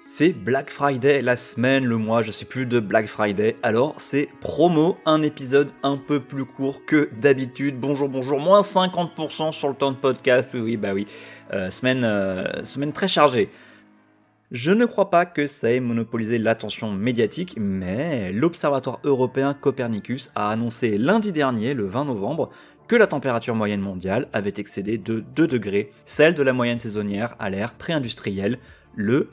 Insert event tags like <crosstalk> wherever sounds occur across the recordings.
C'est Black Friday, la semaine, le mois, je sais plus de Black Friday. Alors c'est promo, un épisode un peu plus court que d'habitude. Bonjour, bonjour, moins 50% sur le temps de podcast. Oui, oui, bah oui. Euh, semaine, euh, semaine très chargée. Je ne crois pas que ça ait monopolisé l'attention médiatique, mais l'Observatoire européen Copernicus a annoncé lundi dernier, le 20 novembre, que la température moyenne mondiale avait excédé de 2 degrés, celle de la moyenne saisonnière à l'ère pré-industrielle, le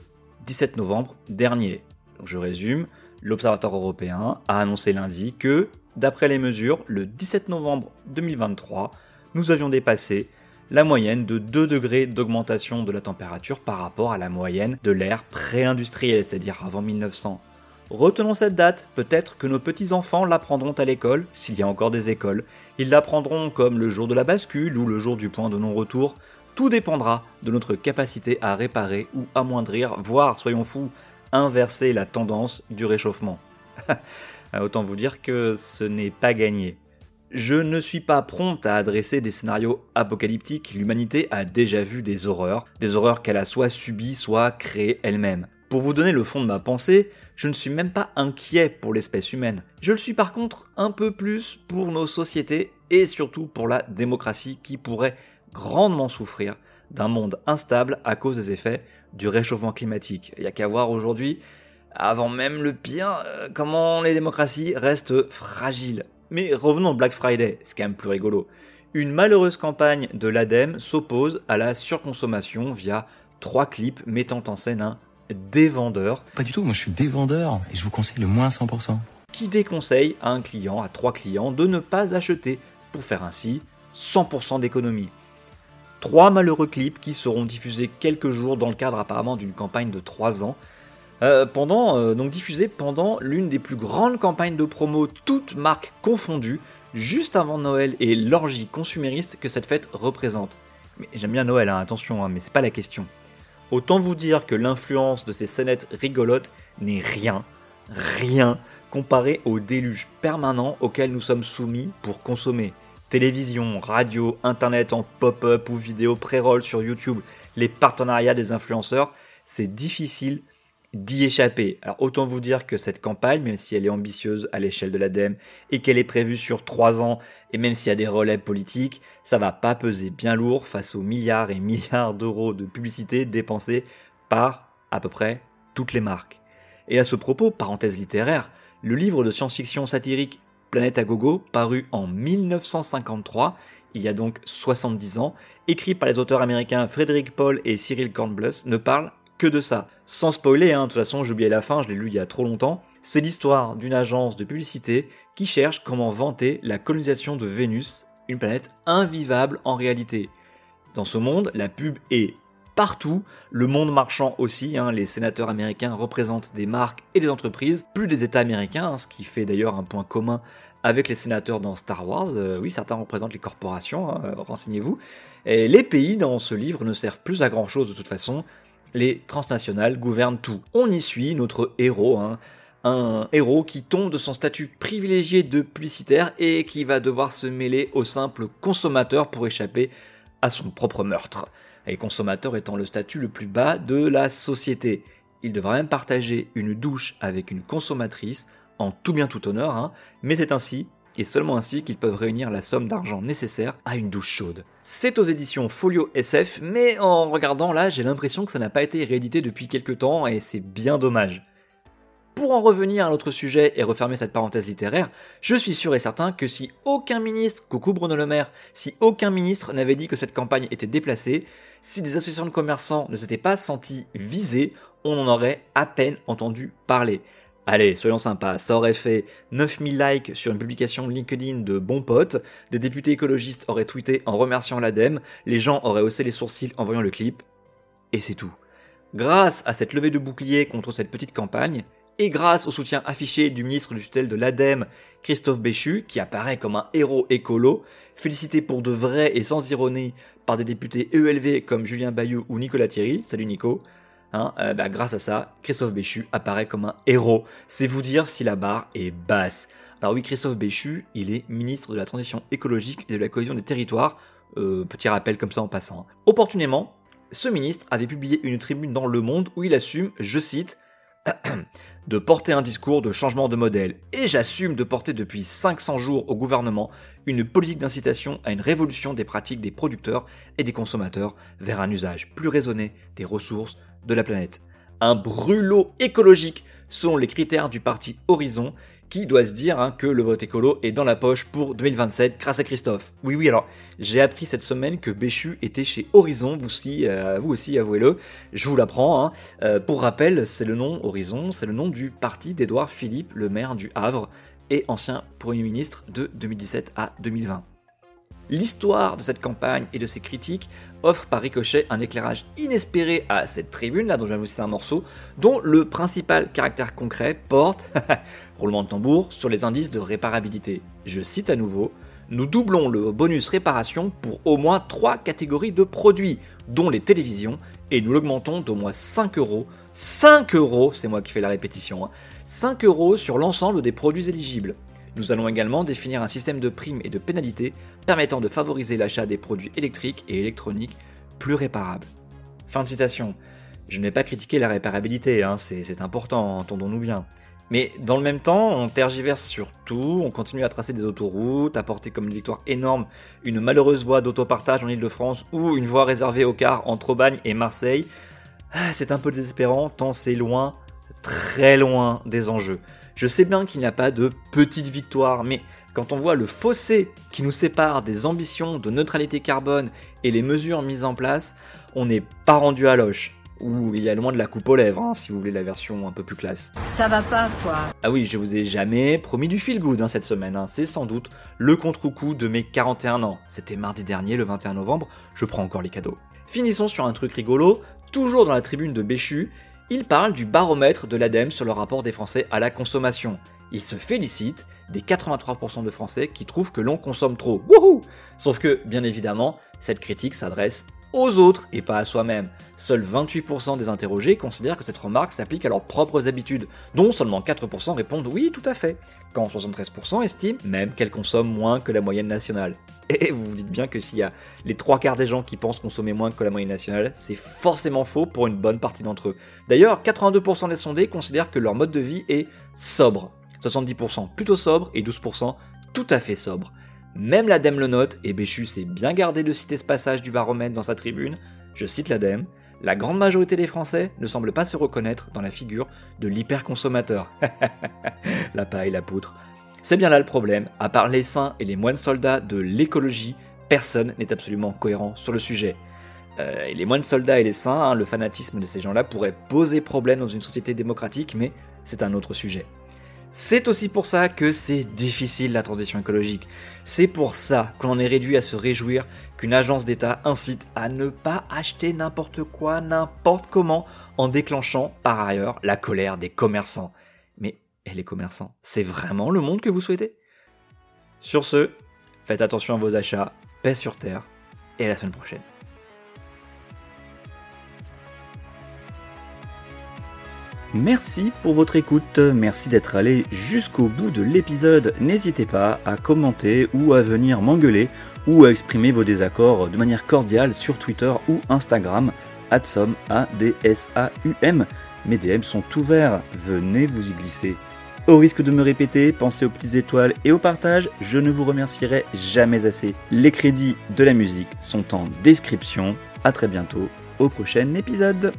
17 novembre dernier. je résume, l'Observatoire européen a annoncé lundi que, d'après les mesures, le 17 novembre 2023, nous avions dépassé la moyenne de 2 degrés d'augmentation de la température par rapport à la moyenne de l'ère pré-industrielle, c'est-à-dire avant 1900. Retenons cette date, peut-être que nos petits-enfants l'apprendront à l'école, s'il y a encore des écoles. Ils l'apprendront comme le jour de la bascule ou le jour du point de non-retour, tout dépendra de notre capacité à réparer ou amoindrir, voire, soyons fous, inverser la tendance du réchauffement. <laughs> Autant vous dire que ce n'est pas gagné. Je ne suis pas prompt à adresser des scénarios apocalyptiques, l'humanité a déjà vu des horreurs, des horreurs qu'elle a soit subies, soit créées elle-même. Pour vous donner le fond de ma pensée, je ne suis même pas inquiet pour l'espèce humaine. Je le suis par contre un peu plus pour nos sociétés et surtout pour la démocratie qui pourrait grandement souffrir d'un monde instable à cause des effets du réchauffement climatique. Il n'y a qu'à voir aujourd'hui, avant même le pire, euh, comment les démocraties restent fragiles. Mais revenons au Black Friday, c'est quand même plus rigolo. Une malheureuse campagne de l'ADEME s'oppose à la surconsommation via trois clips mettant en scène un dévendeur. Pas du tout, moi je suis dévendeur et je vous conseille le moins 100%. Qui déconseille à un client, à trois clients, de ne pas acheter pour faire ainsi 100% d'économie. Trois malheureux clips qui seront diffusés quelques jours dans le cadre apparemment d'une campagne de 3 ans. Euh, pendant, euh, donc diffusés pendant l'une des plus grandes campagnes de promo, toutes marques confondues, juste avant Noël et l'orgie consumériste que cette fête représente. Mais j'aime bien Noël, hein, attention, hein, mais c'est pas la question. Autant vous dire que l'influence de ces scénettes rigolotes n'est rien, rien comparé au déluge permanent auquel nous sommes soumis pour consommer télévision, radio, internet en pop-up ou vidéo pré-roll sur YouTube, les partenariats des influenceurs, c'est difficile d'y échapper. Alors autant vous dire que cette campagne, même si elle est ambitieuse à l'échelle de l'ADEME et qu'elle est prévue sur trois ans, et même s'il y a des relais politiques, ça va pas peser bien lourd face aux milliards et milliards d'euros de publicité dépensés par à peu près toutes les marques. Et à ce propos, parenthèse littéraire, le livre de science-fiction satirique Planète à gogo, paru en 1953, il y a donc 70 ans, écrit par les auteurs américains Frédéric Paul et Cyril Kornbluth, ne parle que de ça. Sans spoiler, hein, de toute façon j'ai oublié la fin, je l'ai lu il y a trop longtemps, c'est l'histoire d'une agence de publicité qui cherche comment vanter la colonisation de Vénus, une planète invivable en réalité. Dans ce monde, la pub est partout, le monde marchand aussi, hein, les sénateurs américains représentent des marques et des entreprises, plus des États américains, hein, ce qui fait d'ailleurs un point commun avec les sénateurs dans Star Wars. Euh, oui, certains représentent les corporations, hein, euh, renseignez-vous. Les pays dans ce livre ne servent plus à grand chose de toute façon. Les transnationales gouvernent tout. On y suit notre héros, un héros qui tombe de son statut privilégié de publicitaire et qui va devoir se mêler au simple consommateur pour échapper à son propre meurtre les consommateurs étant le statut le plus bas de la société. Il devra même partager une douche avec une consommatrice, en tout bien tout honneur, hein, mais c'est ainsi, et seulement ainsi qu'ils peuvent réunir la somme d'argent nécessaire à une douche chaude. C'est aux éditions Folio SF, mais en regardant là, j'ai l'impression que ça n'a pas été réédité depuis quelques temps, et c'est bien dommage. Pour en revenir à notre sujet et refermer cette parenthèse littéraire, je suis sûr et certain que si aucun ministre, coucou Bruno Le Maire, si aucun ministre n'avait dit que cette campagne était déplacée, si des associations de commerçants ne s'étaient pas sentis visées, on en aurait à peine entendu parler. Allez, soyons sympas, ça aurait fait 9000 likes sur une publication LinkedIn de bons potes, des députés écologistes auraient tweeté en remerciant l'ADEME, les gens auraient haussé les sourcils en voyant le clip, et c'est tout. Grâce à cette levée de bouclier contre cette petite campagne, et grâce au soutien affiché du ministre du tutelle de l'ADEME, Christophe Béchu, qui apparaît comme un héros écolo, félicité pour de vrai et sans ironie par des députés ELV comme Julien Bayou ou Nicolas Thierry, salut Nico, hein, euh, bah, grâce à ça, Christophe Béchu apparaît comme un héros. C'est vous dire si la barre est basse. Alors oui, Christophe Béchu, il est ministre de la Transition écologique et de la cohésion des territoires, euh, petit rappel comme ça en passant. Opportunément, ce ministre avait publié une tribune dans Le Monde où il assume, je cite, <clears throat> de porter un discours de changement de modèle, et j'assume de porter depuis 500 jours au gouvernement une politique d'incitation à une révolution des pratiques des producteurs et des consommateurs vers un usage plus raisonné des ressources de la planète. Un brûlot écologique selon les critères du parti Horizon qui doit se dire hein, que le vote écolo est dans la poche pour 2027 grâce à Christophe. Oui, oui, alors j'ai appris cette semaine que Béchu était chez Horizon, vous aussi, euh, aussi avouez-le, je vous l'apprends. Hein. Euh, pour rappel, c'est le nom Horizon, c'est le nom du parti d'Édouard Philippe, le maire du Havre et ancien Premier ministre de 2017 à 2020. L'histoire de cette campagne et de ses critiques offre par ricochet un éclairage inespéré à cette tribune, là dont vous citer un morceau, dont le principal caractère concret porte, <laughs> roulement de tambour, sur les indices de réparabilité. Je cite à nouveau, nous doublons le bonus réparation pour au moins 3 catégories de produits, dont les télévisions, et nous l'augmentons d'au moins 5 euros. 5 euros, c'est moi qui fais la répétition, 5 hein. euros sur l'ensemble des produits éligibles. Nous allons également définir un système de primes et de pénalités permettant de favoriser l'achat des produits électriques et électroniques plus réparables. Fin de citation. Je ne vais pas critiquer la réparabilité, hein, c'est important, entendons-nous bien. Mais dans le même temps, on tergiverse sur tout, on continue à tracer des autoroutes, à porter comme une victoire énorme une malheureuse voie d'autopartage en Ile-de-France ou une voie réservée aux cars entre Aubagne et Marseille. Ah, c'est un peu désespérant tant c'est loin, très loin des enjeux. Je sais bien qu'il n'y a pas de petite victoire, mais quand on voit le fossé qui nous sépare des ambitions de neutralité carbone et les mesures mises en place, on n'est pas rendu à loche. Ou il y a loin de la coupe aux lèvres, hein, si vous voulez la version un peu plus classe. Ça va pas, quoi. Ah oui, je vous ai jamais promis du feel good hein, cette semaine. Hein. C'est sans doute le contre-coup de mes 41 ans. C'était mardi dernier, le 21 novembre. Je prends encore les cadeaux. Finissons sur un truc rigolo. Toujours dans la tribune de Béchu, il parle du baromètre de l'ADEME sur le rapport des Français à la consommation. Il se félicite des 83% de Français qui trouvent que l'on consomme trop. Wouhou Sauf que, bien évidemment, cette critique s'adresse aux autres et pas à soi-même. Seuls 28% des interrogés considèrent que cette remarque s'applique à leurs propres habitudes, dont seulement 4% répondent oui tout à fait, quand 73% estiment même qu'elles consomment moins que la moyenne nationale. <laughs> Et vous vous dites bien que s'il y a les trois quarts des gens qui pensent consommer moins que la moyenne nationale, c'est forcément faux pour une bonne partie d'entre eux. D'ailleurs, 82% des sondés considèrent que leur mode de vie est sobre. 70% plutôt sobre et 12% tout à fait sobre. Même l'ADEME le note, et Béchu s'est bien gardé de citer ce passage du baromètre dans sa tribune. Je cite l'ADEME. La grande majorité des Français ne semble pas se reconnaître dans la figure de l'hyperconsommateur. <laughs> la paille, la poutre. C'est bien là le problème. À part les saints et les moines soldats de l'écologie, personne n'est absolument cohérent sur le sujet. Euh, et les moines soldats et les saints, hein, le fanatisme de ces gens-là pourrait poser problème dans une société démocratique, mais c'est un autre sujet. C'est aussi pour ça que c'est difficile la transition écologique. C'est pour ça qu'on est réduit à se réjouir qu'une agence d'État incite à ne pas acheter n'importe quoi, n'importe comment, en déclenchant par ailleurs la colère des commerçants. Et les commerçants, c'est vraiment le monde que vous souhaitez? Sur ce, faites attention à vos achats, paix sur terre, et à la semaine prochaine. Merci pour votre écoute, merci d'être allé jusqu'au bout de l'épisode. N'hésitez pas à commenter ou à venir m'engueuler ou à exprimer vos désaccords de manière cordiale sur Twitter ou Instagram, adsom, A-D-S-A-U-M. Mes DM sont ouverts, venez vous y glisser. Au risque de me répéter, pensez aux petites étoiles et au partage, je ne vous remercierai jamais assez. Les crédits de la musique sont en description. A très bientôt au prochain épisode.